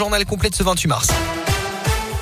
Journal complet de ce 28 mars.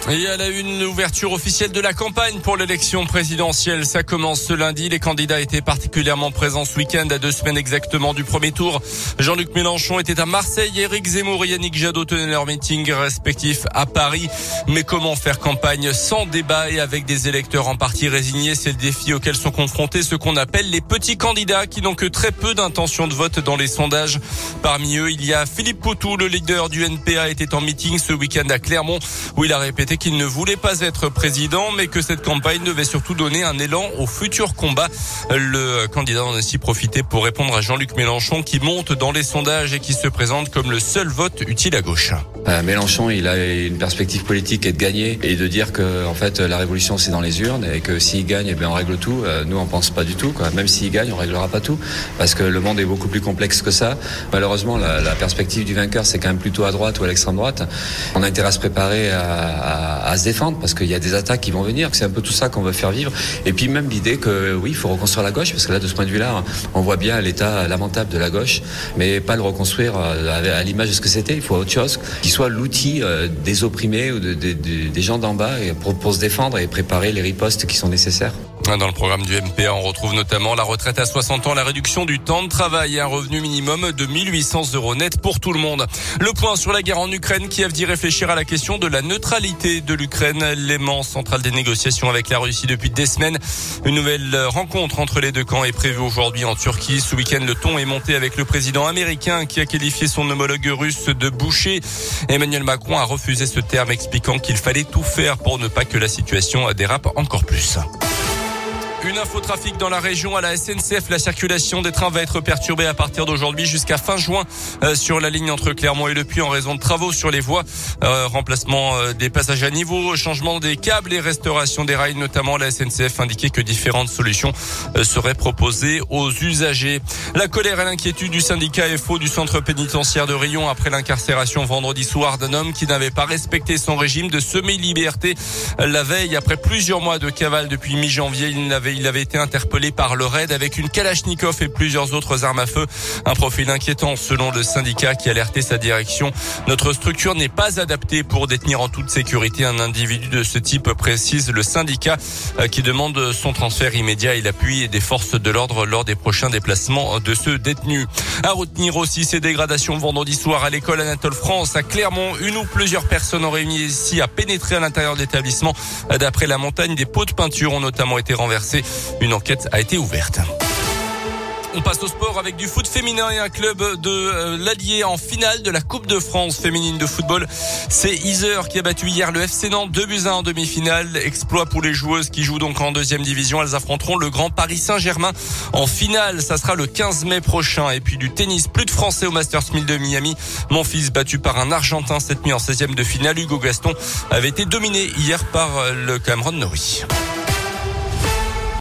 Et à la une, ouverture officielle de la campagne pour l'élection présidentielle. Ça commence ce lundi. Les candidats étaient particulièrement présents ce week-end à deux semaines exactement du premier tour. Jean-Luc Mélenchon était à Marseille. Éric Zemmour et Yannick Jadot tenaient leur meeting respectif à Paris. Mais comment faire campagne sans débat et avec des électeurs en partie résignés? C'est le défi auquel sont confrontés ceux qu'on appelle les petits candidats qui n'ont que très peu d'intention de vote dans les sondages. Parmi eux, il y a Philippe Poutou, le leader du NPA, était en meeting ce week-end à Clermont où il a répété qu'il ne voulait pas être président, mais que cette campagne devait surtout donner un élan au futur combat. Le candidat en a aussi profité pour répondre à Jean-Luc Mélenchon qui monte dans les sondages et qui se présente comme le seul vote utile à gauche. Euh, Mélenchon, il a une perspective politique et de gagner et de dire que en fait la révolution c'est dans les urnes et que s'il gagne, eh on règle tout. Euh, nous on pense pas du tout. Quoi. Même s'il gagne, on réglera pas tout parce que le monde est beaucoup plus complexe que ça. Malheureusement, la, perspective du vainqueur c'est quand même plutôt à droite ou à l'extrême droite. On a intérêt à se préparer à, à se défendre parce qu'il y a des attaques qui vont venir. C'est un peu tout ça qu'on veut faire vivre. Et puis même l'idée que oui, il faut reconstruire la gauche parce que là de ce point de vue-là, on voit bien l'état lamentable de la gauche, mais pas le reconstruire euh, à l'image de ce que c'était. Il faut autre chose qui soit l'outil euh, des opprimés ou de, de, de, des gens d'en bas pour se défendre et préparer les ripostes qui sont nécessaires. Dans le programme du MPA, on retrouve notamment la retraite à 60 ans, la réduction du temps de travail et un revenu minimum de 1800 euros net pour tout le monde. Le point sur la guerre en Ukraine, a dit réfléchir à la question de la neutralité de l'Ukraine, l'aimant central des négociations avec la Russie depuis des semaines. Une nouvelle rencontre entre les deux camps est prévue aujourd'hui en Turquie. Ce week-end, le ton est monté avec le président américain qui a qualifié son homologue russe de boucher. Emmanuel Macron a refusé ce terme expliquant qu'il fallait tout faire pour ne pas que la situation dérape encore plus. Une info trafic dans la région à la SNCF. La circulation des trains va être perturbée à partir d'aujourd'hui jusqu'à fin juin euh, sur la ligne entre Clermont et Le Puy en raison de travaux sur les voies. Euh, remplacement euh, des passages à niveau, changement des câbles et restauration des rails notamment. La SNCF indiquait que différentes solutions seraient proposées aux usagers. La colère et l'inquiétude du syndicat FO du centre pénitentiaire de Rion après l'incarcération vendredi soir d'un homme qui n'avait pas respecté son régime de semi-liberté la veille après plusieurs mois de cavale depuis mi-janvier. Il n'avait il avait été interpellé par le raid avec une Kalachnikov et plusieurs autres armes à feu. Un profil inquiétant selon le syndicat qui alertait sa direction. Notre structure n'est pas adaptée pour détenir en toute sécurité un individu de ce type, précise le syndicat euh, qui demande son transfert immédiat et l'appui des forces de l'ordre lors des prochains déplacements de ce détenu. À retenir aussi ces dégradations vendredi soir à l'école Anatole France à Clermont. Une ou plusieurs personnes ont réuni ici à pénétrer à l'intérieur de l'établissement. D'après la montagne, des pots de peinture ont notamment été renversés. Une enquête a été ouverte. On passe au sport avec du foot féminin et un club de euh, l'Allier en finale de la Coupe de France féminine de football. C'est Iser qui a battu hier le FC Nantes 2 buts 1 en demi-finale. Exploit pour les joueuses qui jouent donc en deuxième division. Elles affronteront le grand Paris Saint-Germain en finale. Ça sera le 15 mai prochain. Et puis du tennis, plus de Français au Masters 1000 de Miami. Mon fils battu par un Argentin cette nuit en 16e de finale. Hugo Gaston avait été dominé hier par le Cameron Norrie.